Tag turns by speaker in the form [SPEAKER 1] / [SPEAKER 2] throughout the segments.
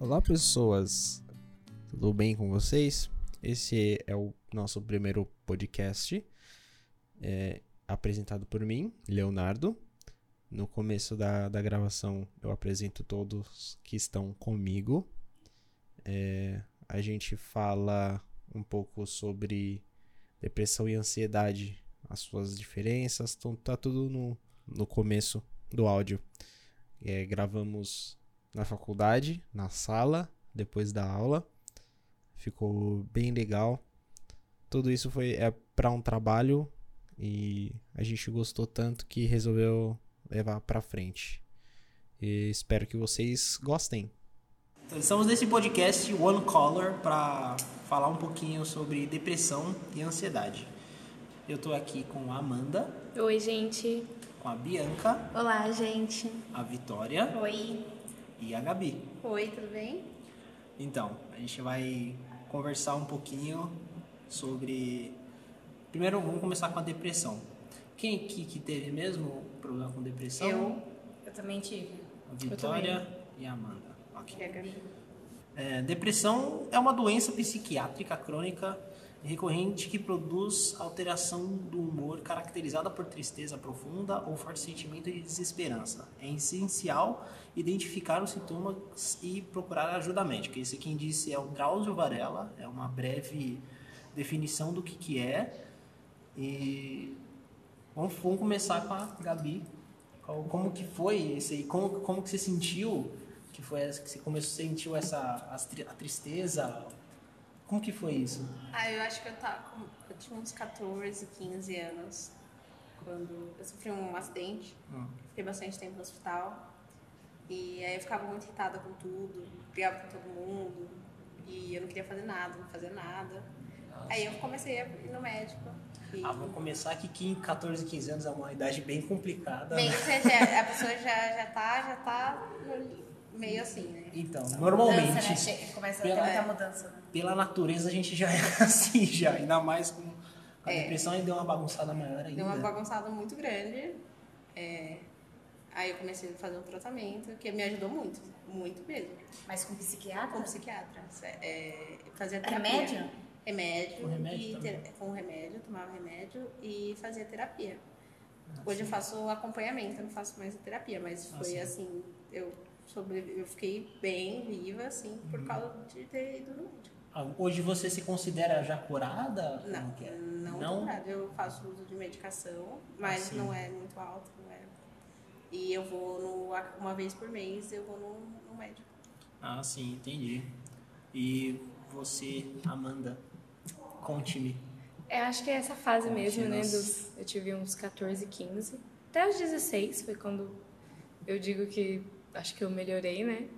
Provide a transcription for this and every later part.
[SPEAKER 1] Olá, pessoas. Tudo bem com vocês? Esse é o nosso primeiro podcast, é, apresentado por mim, Leonardo. No começo da, da gravação, eu apresento todos que estão comigo. É, a gente fala um pouco sobre depressão e ansiedade, as suas diferenças, então tá tudo no, no começo do áudio. É, gravamos na faculdade, na sala, depois da aula. Ficou bem legal. Tudo isso foi é para um trabalho e a gente gostou tanto que resolveu levar para frente. E espero que vocês gostem.
[SPEAKER 2] Então, estamos nesse podcast One Color para falar um pouquinho sobre depressão e ansiedade. Eu tô aqui com a Amanda,
[SPEAKER 3] Oi, gente.
[SPEAKER 2] com a Bianca,
[SPEAKER 4] Olá, gente.
[SPEAKER 2] a Vitória
[SPEAKER 4] Oi.
[SPEAKER 2] E a Gabi.
[SPEAKER 3] Oi, tudo bem?
[SPEAKER 2] Então, a gente vai conversar um pouquinho sobre. Primeiro, vamos começar com a depressão. Quem aqui que teve mesmo problema com depressão?
[SPEAKER 4] Eu, eu também tive.
[SPEAKER 2] A Vitória e a Amanda. Ok.
[SPEAKER 3] E a Gabi?
[SPEAKER 2] É, depressão é uma doença psiquiátrica crônica recorrente que produz alteração do humor caracterizada por tristeza profunda ou forte sentimento de desesperança. É essencial identificar os sintomas e procurar ajuda médica. Esse quem disse é o Drauzio Varela, é uma breve definição do que, que é. E vamos, vamos começar com a Gabi. Como que foi esse aí? Como, como que você sentiu que foi que você começou sentiu essa a tristeza? Como que foi isso?
[SPEAKER 3] Ah, eu acho que eu tava com... Eu tinha uns 14, 15 anos. Quando eu sofri um acidente.
[SPEAKER 2] Hum.
[SPEAKER 3] Fiquei bastante tempo no hospital. E aí eu ficava muito irritada com tudo. Brigava com todo mundo. E eu não queria fazer nada, não fazia nada. Aí eu comecei a ir no médico. E...
[SPEAKER 2] Ah, vamos começar aqui que em 14, 15 anos é uma idade bem complicada.
[SPEAKER 3] Bem, você já- a pessoa já, já tá, já tá meio assim, né?
[SPEAKER 2] Então,
[SPEAKER 4] Mudança,
[SPEAKER 2] normalmente,
[SPEAKER 4] né? Che- Começa a ter
[SPEAKER 2] pela-
[SPEAKER 4] muita mudança. né?
[SPEAKER 2] pela natureza, a gente já é assim, já. Ainda mais com a
[SPEAKER 3] É.
[SPEAKER 2] depressão e deu uma bagunçada maior ainda.
[SPEAKER 3] Deu uma bagunçada muito grande. É, Aí eu comecei a fazer um tratamento que me ajudou muito, muito mesmo.
[SPEAKER 4] Mas com
[SPEAKER 3] Com
[SPEAKER 4] psiquiatra?
[SPEAKER 3] psiquiatra. É, fazia terapia.
[SPEAKER 4] Remédio?
[SPEAKER 3] Remédio.
[SPEAKER 2] Com remédio
[SPEAKER 3] e ter- Com remédio, tomava remédio e fazia terapia. Hoje eu faço acompanhamento, eu não faço mais a terapia, mas
[SPEAKER 2] Ah,
[SPEAKER 3] foi
[SPEAKER 2] sim.
[SPEAKER 3] assim, eu, sobrevi- eu fiquei bem viva, assim,
[SPEAKER 2] Uhum.
[SPEAKER 3] por causa de ter ido no médico.
[SPEAKER 2] Ah, Hoje você se considera já curada?
[SPEAKER 3] Não,
[SPEAKER 2] Como que é?
[SPEAKER 3] não,
[SPEAKER 2] Não?
[SPEAKER 3] não? eu faço uso de medicação, mas
[SPEAKER 2] sim.
[SPEAKER 3] não é muito alto, não é. E eu vou no, uma vez por mês, eu vou no, no médico.
[SPEAKER 2] Ah, sim, entendi. E você, Amanda, conte-me.
[SPEAKER 5] Eu acho que é essa fase mesmo, né? Dos, eu tive uns 14, 15. Até os 16 foi quando eu digo que acho que eu melhorei, né?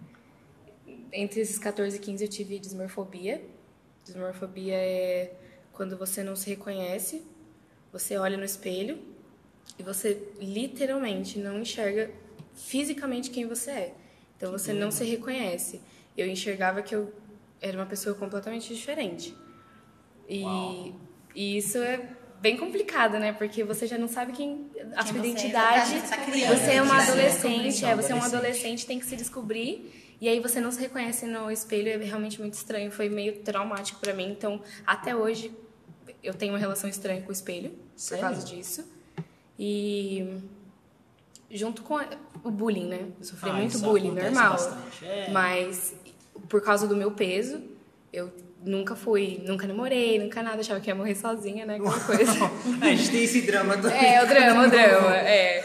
[SPEAKER 5] Entre esses 14 e 15 eu tive dismorfobia. Dismorfobia é quando você não se reconhece, você olha no espelho e você literalmente não enxerga fisicamente quem você é. Então você não se reconhece. Eu enxergava que eu era uma pessoa completamente diferente. E, e isso é bem complicado, né? Porque você já não sabe quem a sua
[SPEAKER 4] é,
[SPEAKER 5] identidade.
[SPEAKER 4] você tá
[SPEAKER 5] Você é uma adolescente, é, você é um
[SPEAKER 2] Adolescente.
[SPEAKER 5] tem que se descobrir. E aí você não se reconhece no espelho, é realmente muito estranho, foi meio traumático pra mim. Então, até hoje eu tenho uma relação estranha com o espelho
[SPEAKER 2] Sério?
[SPEAKER 5] por causa disso. E junto com o bullying, né? Eu sofri
[SPEAKER 2] Ah,
[SPEAKER 5] muito bullying, normal.
[SPEAKER 2] é.
[SPEAKER 5] Mas por causa do meu peso, eu nunca fui, nunca namorei, nunca nada, achava que ia morrer sozinha, né? Aquela coisa.
[SPEAKER 2] a gente tem esse drama do...
[SPEAKER 5] É, o drama, o drama, é.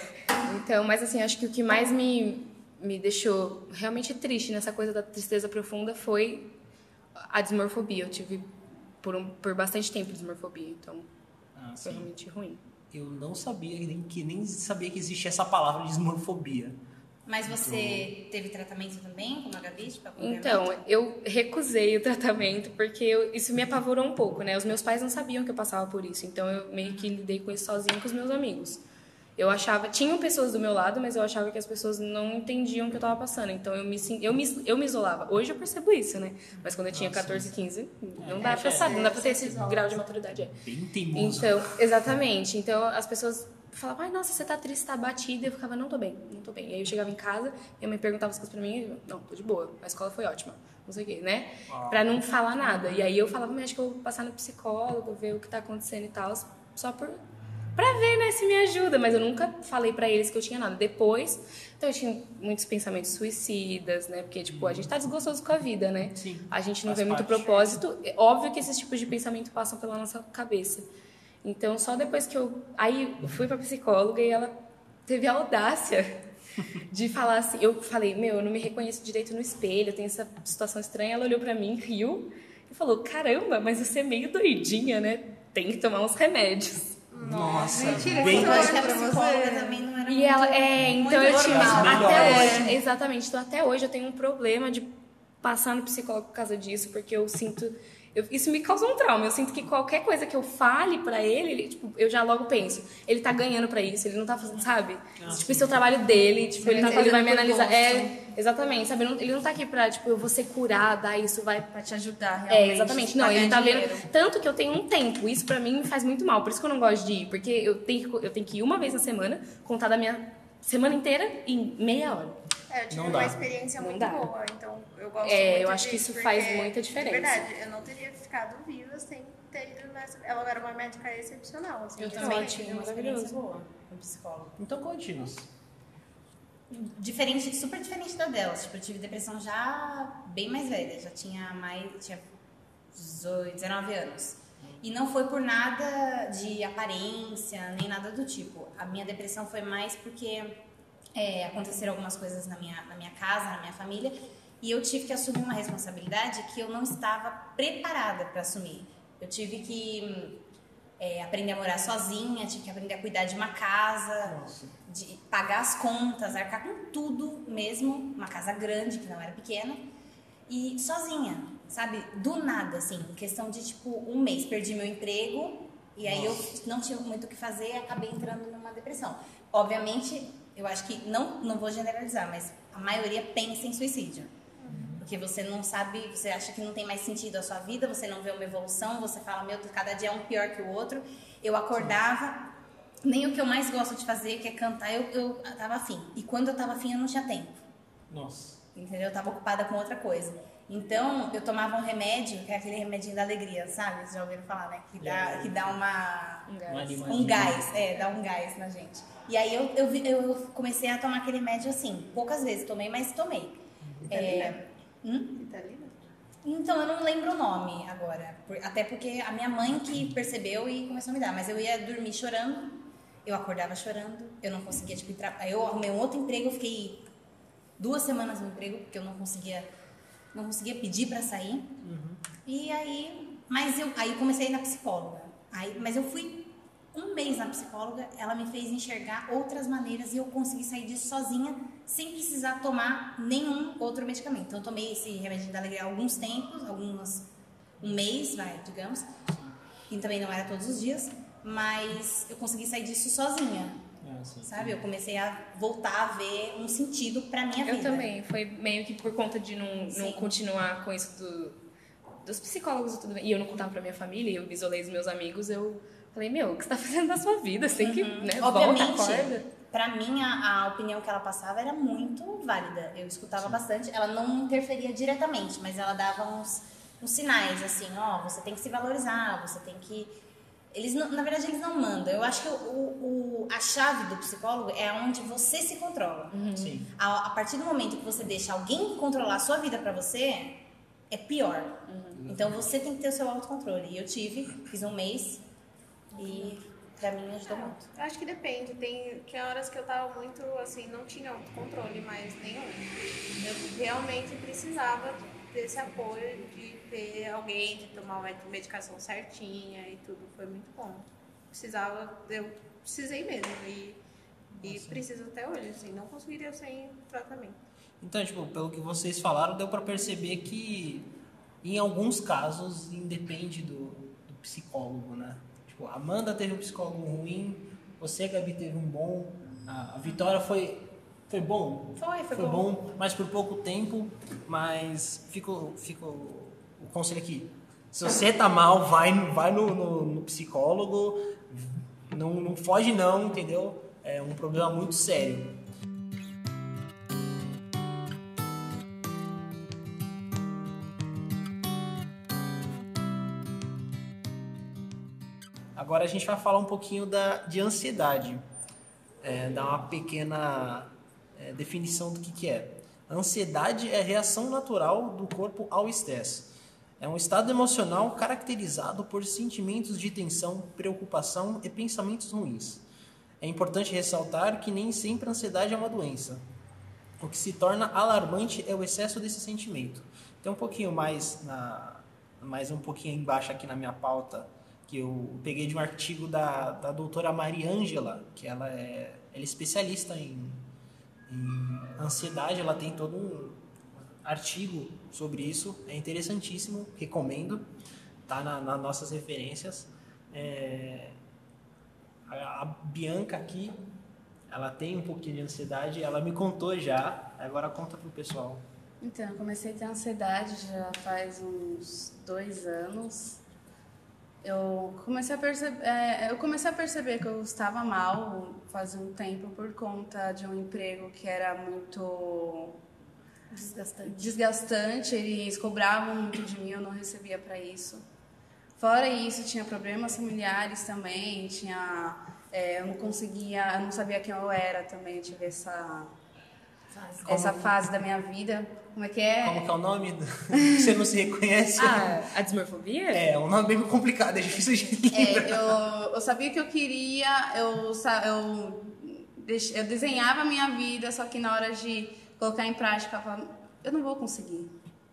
[SPEAKER 5] Então, mas assim, acho que o que mais me, me deixou realmente triste nessa coisa da tristeza profunda foi a dismorfobia. Eu tive por, um, por bastante tempo dismorfobia, então
[SPEAKER 2] Ah,
[SPEAKER 5] foi
[SPEAKER 2] sim.
[SPEAKER 5] realmente ruim.
[SPEAKER 2] Eu não sabia, nem, que nem sabia que existia essa palavra dismorfobia.
[SPEAKER 4] Mas você teve tratamento também, como a Gabi? Tipo?
[SPEAKER 5] Então, eu recusei o tratamento porque eu- isso me apavorou um pouco, né? Os meus pais não sabiam que eu passava por isso, então eu meio que lidei com isso sozinha com os meus amigos. Eu achava, tinham pessoas do meu lado, mas eu achava que as pessoas não entendiam o que eu tava passando, então eu me, eu me, eu me isolava. Hoje eu percebo isso, né? Mas quando eu tinha 14, 15, não dá pra saber, não dá pra ter esse grau de maturidade. É.
[SPEAKER 2] Bem teimoso.
[SPEAKER 5] Então, exatamente. Então, as pessoas falava, ai, nossa, você tá triste, tá batida. Eu ficava, não tô bem, não tô bem. E aí eu chegava em casa, minha mãe perguntava as coisas pra mim, e eu, não, tô de boa, a escola foi ótima, não sei o quê, né? Pra não falar nada. E aí eu falava, mas acho que eu vou passar no psicólogo, ver o que tá acontecendo e tal, só por. Pra ver, né, se me ajuda, mas eu nunca falei pra eles que eu tinha nada. Depois, então eu tinha muitos pensamentos suicidas, né? Porque, tipo, a gente tá desgostoso com a vida, né?
[SPEAKER 2] Sim,
[SPEAKER 5] A gente não vê muito
[SPEAKER 2] parte.
[SPEAKER 5] propósito. É óbvio que esses tipos de pensamento passam pela nossa cabeça. Então, só depois que eu. Aí eu fui pra psicóloga e ela teve a audácia de falar assim. Eu falei, meu, eu não me reconheço direito no espelho, eu tenho essa situação estranha. Ela olhou pra mim, riu e falou: caramba, mas você é meio doidinha, né? Tem que tomar uns remédios.
[SPEAKER 2] Nossa,
[SPEAKER 3] Mentira,
[SPEAKER 2] bem
[SPEAKER 3] que
[SPEAKER 4] Eu acho que a
[SPEAKER 3] Pra
[SPEAKER 4] psicóloga
[SPEAKER 3] você.
[SPEAKER 4] também não era
[SPEAKER 5] E
[SPEAKER 4] muito-
[SPEAKER 5] ela, é, então eu tive. Até hoje, exatamente. Então, até hoje eu tenho um problema de passar no psicólogo por causa disso, porque eu sinto. eu- isso me causa um trauma. Eu sinto que qualquer coisa que eu fale pra ele, ele, tipo, eu já logo penso, ele tá ganhando pra isso, ele não tá fazendo, sabe? tipo, esse é o trabalho dele, tipo, ele,
[SPEAKER 3] Ele
[SPEAKER 5] tá, ele vai me analisar. É, exatamente, sabe? Ele não, tá aqui pra, tipo, eu vou ser curada, isso vai
[SPEAKER 4] Pra te ajudar, realmente.
[SPEAKER 5] é, exatamente. Não, ele tá
[SPEAKER 4] Pagar
[SPEAKER 5] vendo.
[SPEAKER 4] dinheiro.
[SPEAKER 5] Tanto que eu tenho um tempo. Isso pra mim me faz muito mal. Por isso que eu não gosto de ir. Porque eu tenho, que- eu tenho que ir uma vez na semana, contar da minha semana inteira em meia hora.
[SPEAKER 3] É, eu tive
[SPEAKER 2] Não
[SPEAKER 3] uma
[SPEAKER 2] dá.
[SPEAKER 3] experiência
[SPEAKER 5] Não
[SPEAKER 3] muito
[SPEAKER 5] dá.
[SPEAKER 3] boa, então eu gosto
[SPEAKER 5] É,
[SPEAKER 3] muito
[SPEAKER 5] eu acho que isso faz muita diferença.
[SPEAKER 3] De verdade, eu não teria ficado viva sem ter ido nessa... Ela era uma médica excepcional, assim.
[SPEAKER 4] Eu
[SPEAKER 3] de
[SPEAKER 4] também tive uma experiência boa com psicólogo.
[SPEAKER 2] Então conte-nos.
[SPEAKER 4] Diferente, super diferente da delas. Tipo, eu tive depressão já bem mais velha. Já tinha mais. Tinha 18, 19 anos. E não foi por nada de aparência, nem nada do tipo. A minha depressão foi mais porque é, aconteceram algumas coisas na minha, na minha casa, na minha família, e eu tive que assumir uma responsabilidade que eu não estava preparada para assumir. Eu tive que hum, é, aprender a morar sozinha, tive que aprender a cuidar de uma casa,
[SPEAKER 2] Nossa.
[SPEAKER 4] de pagar as contas, arcar com tudo mesmo, uma casa grande, que não era pequena, e sozinha, sabe? Do nada, assim, questão de tipo um mês, perdi meu emprego, e aí eu não tinha muito o que fazer e acabei entrando numa depressão. Obviamente, eu acho que, não, não vou generalizar, mas a maioria pensa em suicídio. Porque você não sabe, você acha que não tem mais sentido a sua vida, você não vê uma evolução, você fala, meu, cada dia é um pior que o outro. Eu acordava, nem o que eu mais gosto de fazer, que é cantar, eu, eu tava afim. E quando eu tava afim, eu não tinha tempo.
[SPEAKER 2] Nossa.
[SPEAKER 4] Entendeu? Eu tava ocupada com outra coisa. Então, eu tomava um remédio, que é aquele remedinho da alegria, sabe? Vocês já ouviram falar, né? Que dá, que dá uma,
[SPEAKER 5] Um
[SPEAKER 2] Uma
[SPEAKER 5] gás.
[SPEAKER 2] animadinha.
[SPEAKER 4] um gás, é, dá um gás na gente. E aí eu, eu, eu comecei a tomar aquele remédio assim, poucas vezes tomei, mas tomei. É, hum? Então, eu não lembro o nome agora. até porque a minha mãe que percebeu e começou a me dar. Mas eu ia dormir chorando, eu acordava chorando, eu não conseguia, tipo. Aí eu arrumei um outro emprego, eu fiquei duas semanas no emprego, porque eu não conseguia, não conseguia pedir pra sair. E aí, mas eu, aí comecei a ir na psicóloga. Aí, mas eu fui um mês na psicóloga, ela me fez enxergar outras maneiras e eu consegui sair disso sozinha, sem precisar tomar nenhum outro medicamento. Então, eu tomei esse remédio da alegria há alguns tempos, alguns, um mês, vai, digamos. E também não era todos os dias, mas eu consegui sair disso sozinha,
[SPEAKER 2] É, assim.
[SPEAKER 4] sabe? Eu comecei a voltar a ver um sentido pra minha
[SPEAKER 5] Eu
[SPEAKER 4] vida.
[SPEAKER 5] também. Foi meio que por conta de não, não
[SPEAKER 4] Sim.
[SPEAKER 5] continuar com isso do, dos psicólogos e tudo. E eu não contava pra minha família, eu isolei os meus amigos, eu falei, meu, o que você tá fazendo na sua vida? Você tem que, né, volta,
[SPEAKER 4] Uhum. Obviamente,
[SPEAKER 5] acorda.
[SPEAKER 4] pra mim, a, a opinião que ela passava era muito válida. Eu escutava bastante. Ela não interferia diretamente, mas ela dava uns, uns sinais, assim, ó, você tem que se valorizar, você tem que... Eles não- na verdade, eles não mandam. Eu acho que o, o- a chave do psicólogo é onde você se controla.
[SPEAKER 2] Sim.
[SPEAKER 4] A, a partir do momento que você deixa alguém controlar a sua vida pra você, é pior. Então você tem que ter o seu autocontrole. E eu tive, fiz um mês e pra mim ajudou muito.
[SPEAKER 3] Eu acho que depende. Tem que horas que eu tava muito assim, não tinha controle mais nenhum. Eu realmente precisava desse apoio de ter alguém, de tomar uma medicação certinha e tudo. Foi muito bom. Precisava, eu precisei mesmo. E, e preciso até hoje, assim, não conseguiria sem tratamento.
[SPEAKER 2] Então, tipo, pelo que vocês falaram, deu pra perceber que em alguns casos independe do, do psicólogo, né? Tipo, a Amanda teve um psicólogo ruim, você, Gabi, teve um bom, a, Vitória foi, foi bom.
[SPEAKER 4] Foi, foi,
[SPEAKER 2] Foi
[SPEAKER 4] bom.
[SPEAKER 2] bom, mas por pouco tempo, mas fica, o- fica o o conselho aqui. Se você tá mal, vai, vai no, no- no psicólogo, não, não foge não, entendeu? É um problema muito sério. Agora a gente vai falar um pouquinho da, de ansiedade, é, dar uma pequena é, definição do que, que é. Ansiedade é a reação natural do corpo ao estresse. É um estado emocional caracterizado por sentimentos de tensão, preocupação e pensamentos ruins. É importante ressaltar que nem sempre a ansiedade é uma doença. O que se torna alarmante é o excesso desse sentimento. Tem um pouquinho mais na mais um pouquinho embaixo aqui na minha pauta que eu peguei de um artigo da, da doutora Mariângela, que ela é, ela é especialista em, em ansiedade, ela tem todo um artigo sobre isso, é interessantíssimo, recomendo, tá na, nas nossas referências. É, a, a Bianca aqui, ela tem um pouquinho de ansiedade, ela me contou já, agora conta pro pessoal.
[SPEAKER 6] Então, eu comecei a ter ansiedade já faz uns dois anos eu comecei a perceber, é, eu comecei a perceber que eu estava mal faz um tempo por conta de um emprego que era muito
[SPEAKER 4] Desgastante.
[SPEAKER 6] desgastante. Eles cobravam muito de mim, eu não recebia para isso. Fora isso, tinha problemas familiares também, tinha, é, eu não conseguia, eu não sabia quem eu era também, tive essa
[SPEAKER 4] Fase.
[SPEAKER 6] essa fase da minha vida. Como é que é?
[SPEAKER 2] Como que é o nome? Você não se reconhece?
[SPEAKER 6] Ah, a dismorfobia?
[SPEAKER 2] É, um nome bem complicado, é difícil de
[SPEAKER 6] É,
[SPEAKER 2] lembrar.
[SPEAKER 6] eu, eu sabia que eu queria, eu, eu, eu desenhava a minha vida, só que na hora de colocar em prática, eu falava, eu não vou conseguir.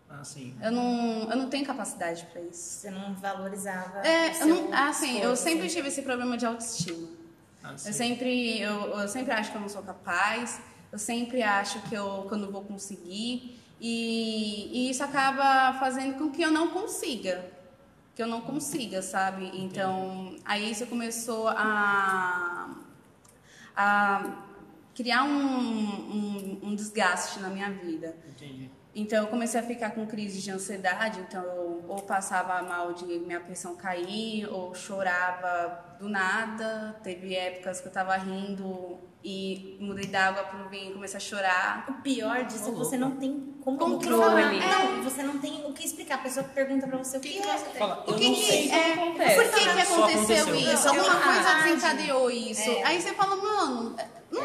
[SPEAKER 2] Ah, sim.
[SPEAKER 6] Eu não, eu não tenho capacidade para isso.
[SPEAKER 4] Você não valorizava.
[SPEAKER 6] É, eu não, assim, eu sempre tive esse problema de autoestima.
[SPEAKER 2] Ah.
[SPEAKER 6] Eu sempre, eu, eu sempre acho que eu não sou capaz, eu sempre acho que eu, que eu não vou conseguir, e, e isso acaba fazendo com que eu não consiga. Que eu não consiga, sabe? Então, aí isso começou a, a criar um, um, um desgaste na minha vida.
[SPEAKER 2] Entendi.
[SPEAKER 6] Então eu comecei a ficar com crise de ansiedade, então eu ou passava mal de minha pressão cair, ou chorava do nada. Teve épocas que eu tava rindo e mudei d'água pro vinho e comecei a chorar.
[SPEAKER 4] O pior disso é que você não tem como
[SPEAKER 6] Controle.
[SPEAKER 4] falar. Não, você não tem o que explicar. A pessoa pergunta pra você o que,
[SPEAKER 3] que
[SPEAKER 4] é.
[SPEAKER 3] você tem?
[SPEAKER 2] Fala,
[SPEAKER 6] O que que
[SPEAKER 2] sei.
[SPEAKER 6] é?
[SPEAKER 3] acontece.
[SPEAKER 6] Por que, que aconteceu,
[SPEAKER 2] aconteceu.
[SPEAKER 6] isso?
[SPEAKER 3] Não,
[SPEAKER 6] Alguma
[SPEAKER 3] eu
[SPEAKER 6] coisa desencadeou isso.
[SPEAKER 4] É.
[SPEAKER 6] Aí você fala, mano, não,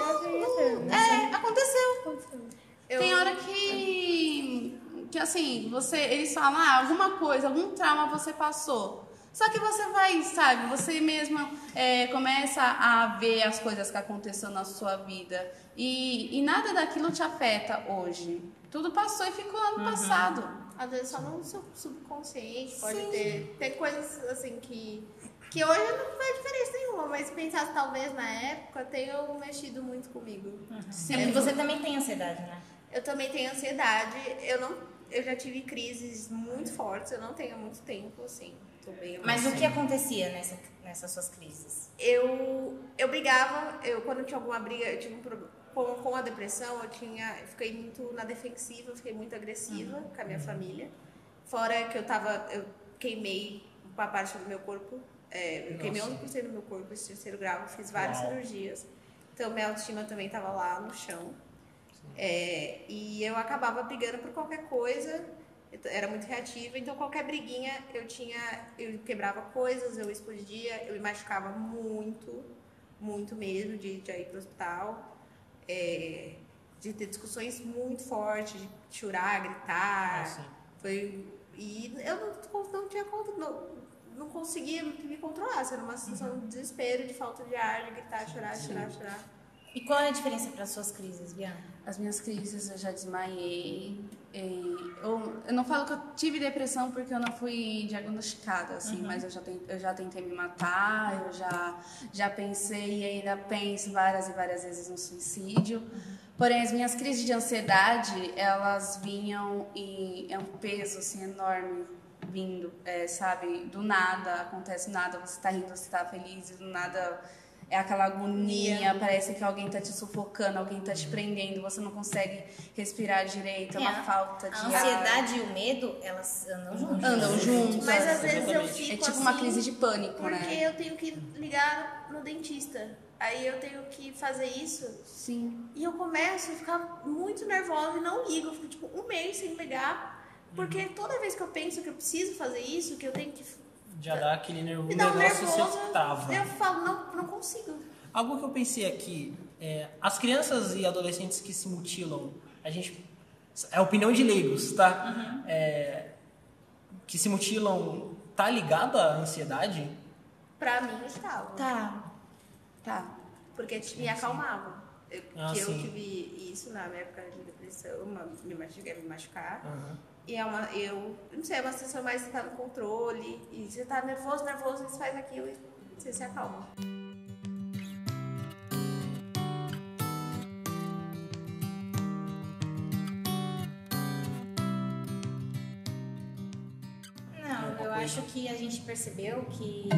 [SPEAKER 6] não, é, aconteceu.
[SPEAKER 3] Eu-
[SPEAKER 6] Tem hora que, que assim, você, eles falam, ah, alguma coisa, algum trauma você passou. Só que você vai, sabe, você mesma é, começa a ver as coisas que aconteceram na sua vida e, e nada daquilo te afeta hoje. Tudo passou e ficou ano passado.
[SPEAKER 3] Às vezes só no seu subconsciente pode ter. Tem coisas assim que. Que hoje não faz diferença nenhuma, mas pensar talvez na época tenham mexido muito comigo.
[SPEAKER 4] É porque você também tem ansiedade, né?
[SPEAKER 3] Eu também tenho ansiedade. Eu não. Eu já tive crises muito fortes, eu não tenho há muito tempo, assim. Tô bem
[SPEAKER 4] Mas o que acontecia nessa, nessas suas crises?
[SPEAKER 3] eu eu brigava, eu quando tinha alguma briga, eu tive um problema com, com a depressão, eu tinha, eu fiquei muito na defensiva, fiquei muito agressiva com a minha família. Fora que eu tava, eu queimei uma parte do meu corpo, é, eu queimei
[SPEAKER 2] Nossa.
[SPEAKER 3] 11% do meu corpo esse terceiro grau, fiz várias
[SPEAKER 2] Uau.
[SPEAKER 3] cirurgias. Então minha autoestima também tava lá no chão. É, e eu acabava brigando por qualquer coisa, era muito reativa, então qualquer briguinha eu tinha, eu quebrava coisas, eu explodia, eu me machucava muito, muito mesmo, de, de ir pro hospital, é, de ter discussões muito fortes, de chorar, gritar,
[SPEAKER 2] Ah, sim.
[SPEAKER 3] foi e eu não, não tinha conta, não, não conseguia me controlar, era uma sensação de desespero, de falta de ar, de gritar, chorar, chorar, chorar.
[SPEAKER 4] E qual é a diferença para suas crises, Bianca?
[SPEAKER 6] As minhas crises eu já desmaiei. Eu, eu não falo que eu tive depressão porque eu não fui diagnosticada, assim, mas eu já, ten- eu já tentei me matar, eu já, já pensei e ainda penso várias e várias vezes no suicídio. Porém, as minhas crises de ansiedade, elas vinham e é um peso assim, enorme vindo, é, sabe? Do nada, acontece nada, você tá rindo, você tá feliz, e do nada é aquela agonia, parece que alguém tá te sufocando, alguém tá te prendendo, você não consegue respirar direito, é uma
[SPEAKER 4] É,
[SPEAKER 6] falta de
[SPEAKER 4] A
[SPEAKER 6] ar.
[SPEAKER 4] ansiedade e o medo, elas andam juntas.
[SPEAKER 6] Andam juntos.
[SPEAKER 3] Mas às vezes eu
[SPEAKER 2] Exatamente.
[SPEAKER 3] fico
[SPEAKER 6] É tipo uma
[SPEAKER 3] assim,
[SPEAKER 6] crise de pânico,
[SPEAKER 3] Porque
[SPEAKER 6] né?
[SPEAKER 3] eu tenho que ligar no dentista. Aí eu tenho que fazer isso
[SPEAKER 6] Sim.
[SPEAKER 3] e eu começo a ficar muito nervosa e não ligo. Eu fico tipo um mês sem ligar. Porque toda vez que eu penso que eu preciso fazer isso, que eu tenho que.
[SPEAKER 2] Já dá aquele nervo,
[SPEAKER 3] Me dá um
[SPEAKER 2] negócio
[SPEAKER 3] nervoso.
[SPEAKER 2] você trava.
[SPEAKER 3] Eu falo, não, não consigo.
[SPEAKER 2] Algo que eu pensei aqui, é, as crianças e adolescentes que se mutilam, a gente. É a opinião de leigos, tá? É, que se mutilam, tá ligado à ansiedade?
[SPEAKER 3] Pra mim estava.
[SPEAKER 6] Tá. Tá.
[SPEAKER 3] Porque me acalmava. Eu,
[SPEAKER 2] Ah,
[SPEAKER 3] que eu
[SPEAKER 2] sim.
[SPEAKER 3] tive isso na minha época de depressão, uma- me machuquei, me machucar.
[SPEAKER 2] Aham.
[SPEAKER 3] E é uma, eu não sei, é uma sensação mais de estar no controle. E você tá nervoso, nervoso, você faz aquilo e você se acalma.
[SPEAKER 4] Não, eu acho que a gente percebeu que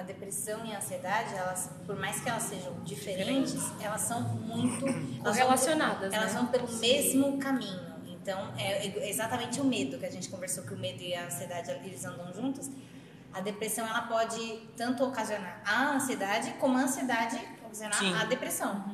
[SPEAKER 4] a depressão e a ansiedade, elas, por mais que elas sejam diferentes, elas são muito elas vão- Elas
[SPEAKER 5] né?
[SPEAKER 4] vão pelo mesmo caminho. Então, é exatamente o medo que a gente conversou que o medo e a ansiedade eles andam juntos. A depressão ela pode tanto ocasionar a ansiedade como a ansiedade ocasionar
[SPEAKER 2] Sim.
[SPEAKER 4] a depressão.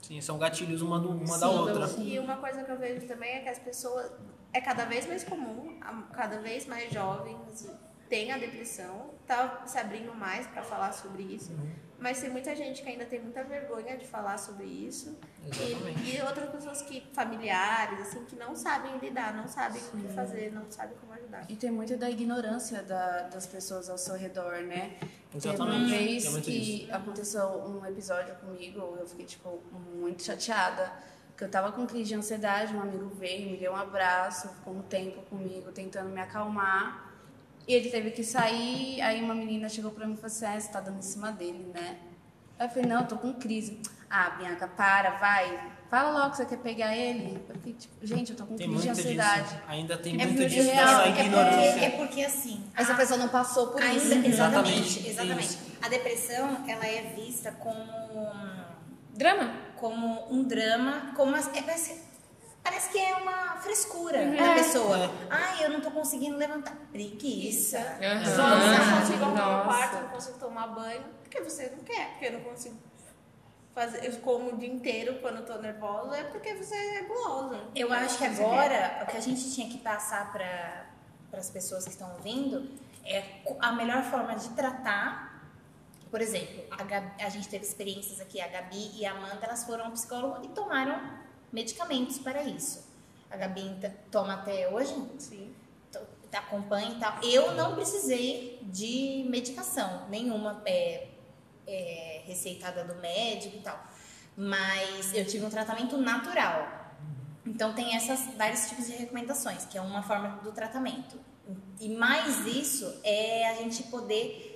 [SPEAKER 2] Sim, são gatilhos uma, do- uma da
[SPEAKER 5] Sim,
[SPEAKER 2] outra.
[SPEAKER 3] E uma coisa que eu vejo também é que as pessoas. É cada vez mais comum, cada vez mais jovens têm a depressão, tá se abrindo mais para falar sobre isso. Mas tem muita gente que ainda tem muita vergonha de falar sobre isso.
[SPEAKER 2] Exatamente.
[SPEAKER 3] E, e outras pessoas que, familiares, assim, que não sabem lidar, não sabem o que fazer, não sabem como ajudar.
[SPEAKER 6] E tem muito da ignorância da- das pessoas ao seu redor, né? Teve uma
[SPEAKER 2] Exatamente.
[SPEAKER 6] vez
[SPEAKER 2] Tem
[SPEAKER 6] que aconteceu um episódio comigo, eu fiquei, tipo, muito chateada. Que eu tava com crise de ansiedade, um amigo veio, me deu um abraço, ficou um tempo comigo, tentando me acalmar. E ele teve que sair, aí uma menina chegou pra mim e falou assim, ah, você tá dando em cima dele, né? Aí eu falei, não, eu tô com crise. Ah, Bianca, para, vai. Fala logo que você quer pegar ele. Eu fiquei, tipo, gente, eu tô com
[SPEAKER 2] Tem
[SPEAKER 6] crise de
[SPEAKER 2] muito
[SPEAKER 6] ansiedade.
[SPEAKER 2] disso. Ainda tem
[SPEAKER 6] É
[SPEAKER 2] muito disso
[SPEAKER 6] real, é
[SPEAKER 4] É porque, é porque assim.
[SPEAKER 6] Essa
[SPEAKER 4] a-
[SPEAKER 6] pessoa não passou por
[SPEAKER 4] Ainda,
[SPEAKER 6] isso.
[SPEAKER 4] exatamente,
[SPEAKER 2] Exatamente,
[SPEAKER 4] exatamente. A depressão, ela é vista como
[SPEAKER 5] Drama?
[SPEAKER 4] como um drama, como as- é, parece, parece que é uma frescura
[SPEAKER 5] Uhum.
[SPEAKER 4] da
[SPEAKER 5] É.
[SPEAKER 4] pessoa.
[SPEAKER 2] É.
[SPEAKER 4] Ai, eu não tô conseguindo levantar. Preguiça.
[SPEAKER 3] Nossa, eu não consigo arrumar um
[SPEAKER 5] Nossa.
[SPEAKER 3] quarto, não consigo tomar banho. Porque você não quer, porque eu não consigo fazer. Eu como o dia inteiro quando eu tô nervosa, é porque você é gulosa.
[SPEAKER 4] Eu acho que agora o que a gente tinha que passar para as pessoas que estão ouvindo é a melhor forma de tratar. Por exemplo, a, Gabi- a gente teve experiências aqui, a Gabi e a Amanda, elas foram ao psicólogo e tomaram medicamentos para isso. A Gabi toma até hoje?
[SPEAKER 3] Sim.
[SPEAKER 4] t- acompanha e tal. Eu não precisei de medicação nenhuma é, é, receitada do médico e tal. Mas eu tive um tratamento natural. Então tem essas vários tipos de recomendações, que é uma forma do tratamento. E mais isso é a gente poder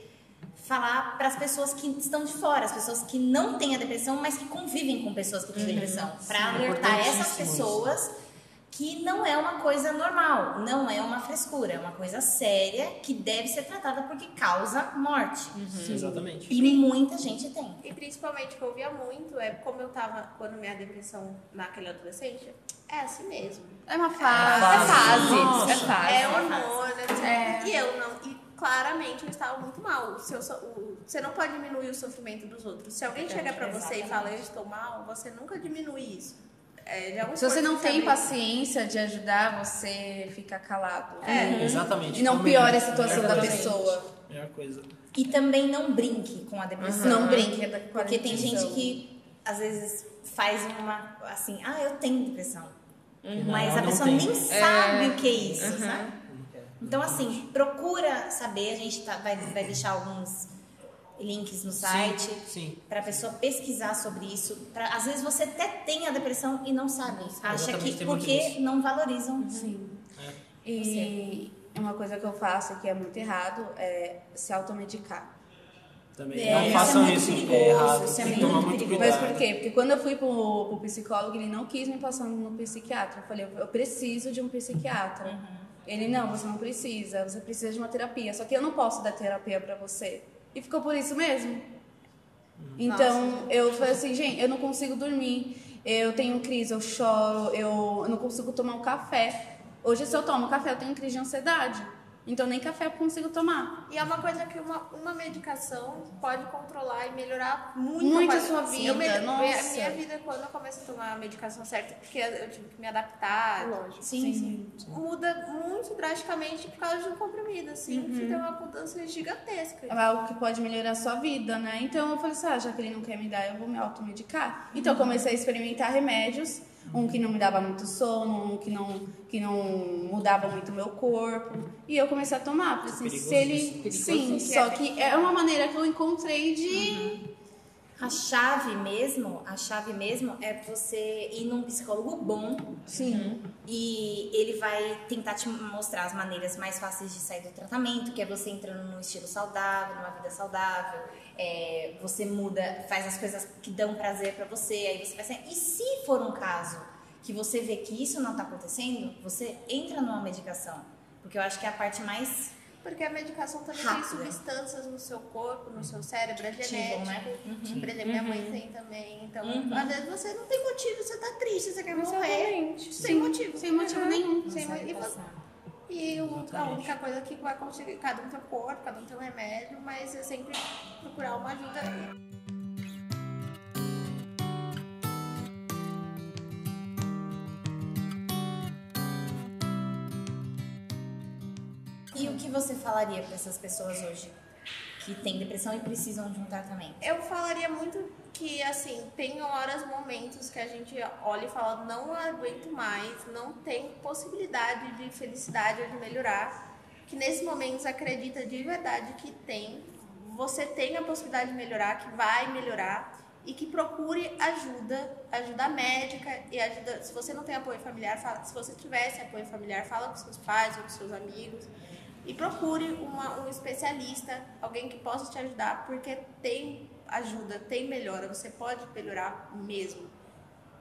[SPEAKER 4] falar para as pessoas que estão de fora, as pessoas que não têm a depressão, mas que convivem com pessoas que têm depressão, para alertar essas
[SPEAKER 2] importantíssimo isso.
[SPEAKER 4] pessoas que não é uma coisa normal, não é uma frescura, é uma coisa séria que deve ser tratada porque causa morte.
[SPEAKER 2] Exatamente.
[SPEAKER 4] E muita gente tem.
[SPEAKER 3] E principalmente o que eu via muito é como eu tava, quando minha depressão naquele adolescente, é assim mesmo.
[SPEAKER 6] É uma fase.
[SPEAKER 5] É fase.
[SPEAKER 2] Nossa.
[SPEAKER 5] É fase.
[SPEAKER 3] É hormônio,
[SPEAKER 6] É.
[SPEAKER 3] e eu não. E claramente eu estava muito mal. O seu, o- você não pode diminuir o sofrimento dos outros. Se alguém chega pra você e fala eu estou mal, você nunca diminui isso. É, é
[SPEAKER 6] Se você não tem paciência de ajudar, você fica calado.
[SPEAKER 3] É.
[SPEAKER 2] Exatamente.
[SPEAKER 6] E não piora a situação da pessoa.
[SPEAKER 2] Melhor coisa.
[SPEAKER 4] E também não brinque com a depressão.
[SPEAKER 6] Não brinque com a
[SPEAKER 4] Porque tem gente que às vezes faz uma assim, ah, eu tenho depressão. Mas
[SPEAKER 2] Não,
[SPEAKER 4] a pessoa nem sabe o que é isso, sabe? Então, assim, procura saber. A gente tá- vai, vai deixar alguns links no site
[SPEAKER 2] Sim, sim.
[SPEAKER 4] para a pessoa pesquisar sobre isso. Pra, às vezes você até tem a depressão e não sabe. Acha
[SPEAKER 2] Exatamente,
[SPEAKER 4] que porque não valorizam.
[SPEAKER 6] E uma coisa que eu faço que é muito errado é se automedicar.
[SPEAKER 2] Também.
[SPEAKER 4] É,
[SPEAKER 2] não
[SPEAKER 4] isso
[SPEAKER 2] façam
[SPEAKER 4] é muito
[SPEAKER 2] isso.
[SPEAKER 4] perigoso,
[SPEAKER 2] é errado.
[SPEAKER 4] isso é
[SPEAKER 2] Tem que
[SPEAKER 4] muito
[SPEAKER 2] tomar muito
[SPEAKER 4] perigoso.
[SPEAKER 6] Mas por quê? Porque quando eu fui pro, pro psicólogo, ele não quis me passar no psiquiatra. Eu falei, eu- eu preciso de um psiquiatra.
[SPEAKER 4] Uhum.
[SPEAKER 6] Ele, não, você não precisa, você precisa de uma terapia. Só que eu não posso dar terapia pra você. E ficou por isso mesmo. Então, eu falei assim, gente, eu não consigo dormir, eu tenho crise, eu choro, eu, eu não consigo tomar um café. Hoje, se eu tomo café, eu tenho crise de ansiedade. Então nem café eu consigo tomar.
[SPEAKER 3] E é uma coisa que uma, uma medicação pode controlar e melhorar muito,
[SPEAKER 6] Muito
[SPEAKER 3] a
[SPEAKER 6] sua
[SPEAKER 3] Eu
[SPEAKER 6] vida,
[SPEAKER 3] me-
[SPEAKER 6] nossa.
[SPEAKER 3] A minha vida, quando eu comecei a tomar a medicação certa, porque eu tive que me adaptar,
[SPEAKER 5] Lógico.
[SPEAKER 6] Sim, sim.
[SPEAKER 3] muda muito drasticamente por causa de um comprimido, assim,
[SPEAKER 6] Uhum.
[SPEAKER 3] que tem uma mudança gigantesca.
[SPEAKER 6] É algo que pode melhorar a sua vida, né? Então eu falei assim, ah, já que ele não quer me dar, eu vou me automedicar. Então eu comecei a experimentar remédios, um que não me dava muito sono, um que não, que não mudava muito o meu corpo. E eu comecei a tomar. Falei assim, se ele. Sim, só que é uma maneira que eu encontrei de.
[SPEAKER 4] A chave mesmo, a chave mesmo é você ir num psicólogo bom
[SPEAKER 6] Sim.
[SPEAKER 4] e ele vai tentar te mostrar as maneiras mais fáceis de sair do tratamento, que é você entrando num estilo saudável, numa vida saudável, é, você muda, faz as coisas que dão prazer pra você, aí você vai sair. E se for um caso que você vê que isso não tá acontecendo, você entra numa medicação, porque eu acho que é a parte mais
[SPEAKER 3] Porque a medicação também
[SPEAKER 4] Rápida.
[SPEAKER 3] tem substâncias no seu corpo, no seu cérebro, é
[SPEAKER 4] Ativam,
[SPEAKER 3] genético.
[SPEAKER 4] né? Uhum.
[SPEAKER 3] Por exemplo, minha mãe tem também. Então,
[SPEAKER 4] Uhum.
[SPEAKER 3] às vezes você não tem motivo, você tá triste, você quer morrer.
[SPEAKER 5] Exatamente.
[SPEAKER 3] Sem motivo.
[SPEAKER 6] Sem motivo
[SPEAKER 3] Uhum.
[SPEAKER 6] nenhum.
[SPEAKER 3] Sem
[SPEAKER 4] não
[SPEAKER 3] mo-
[SPEAKER 4] sabe
[SPEAKER 3] e o- a única coisa que vai conseguir, cada um tem um corpo, cada um tem um remédio, mas é sempre procurar uma ajuda.
[SPEAKER 4] Você falaria para essas pessoas hoje que têm depressão e precisam de um tratamento?
[SPEAKER 3] Eu falaria muito que, assim, tem horas, momentos que a gente olha e fala, não aguento mais, não tem possibilidade de felicidade ou de melhorar. Que nesses momentos acredita de verdade que tem, você tem a possibilidade de melhorar, que vai melhorar e que procure ajuda, ajuda médica e ajuda. Se você não tem apoio familiar, fala, se você tivesse apoio familiar, fala com seus pais ou com seus amigos e procure uma, um especialista, alguém que possa te ajudar, porque tem ajuda, tem melhora, você pode melhorar mesmo.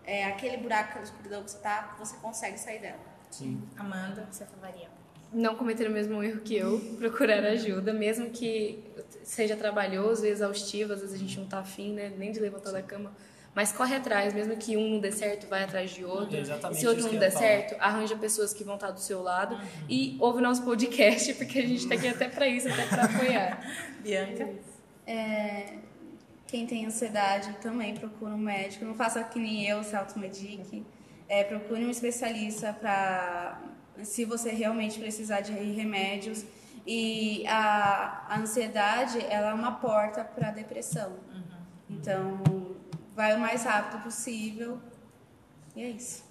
[SPEAKER 3] É, aquele buraco na escuridão que você tá, você consegue sair dela.
[SPEAKER 2] Sim.
[SPEAKER 4] Amanda, você falaria?
[SPEAKER 5] não cometer o mesmo erro que eu, procurar ajuda, mesmo que seja trabalhoso e exaustivo, às vezes a gente não tá afim, né, nem de levantar da cama, mas corre atrás, mesmo que um não dê certo, vai atrás de outro.
[SPEAKER 2] É exatamente
[SPEAKER 5] Se outro não der certo, arranja pessoas que vão estar do seu lado e ouve nosso podcast, porque a gente tá aqui até pra isso, até pra apoiar.
[SPEAKER 4] Bianca?
[SPEAKER 6] É, quem tem ansiedade também procura um médico. Não faça que nem eu, se automedique. É, procure um especialista para se você realmente precisar de remédios. E a, a ansiedade, ela é uma porta para a depressão. Então, vai o mais rápido possível. E é isso.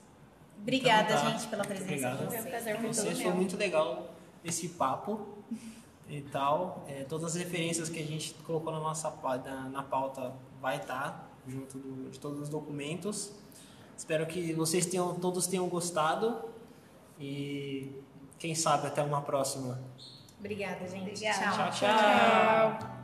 [SPEAKER 4] Obrigada,
[SPEAKER 2] Então tá.
[SPEAKER 4] gente, pela presença
[SPEAKER 2] Obrigado.
[SPEAKER 3] Foi um prazer foi
[SPEAKER 2] Vocês foi muito legal esse papo e tal. É, todas as referências que a gente colocou na nossa na, na pauta vai estar junto do- de todos os documentos. Espero que vocês tenham, todos tenham gostado e quem sabe até uma próxima.
[SPEAKER 4] Obrigada, gente.
[SPEAKER 3] Obrigada.
[SPEAKER 4] Tchau.
[SPEAKER 2] tchau. tchau.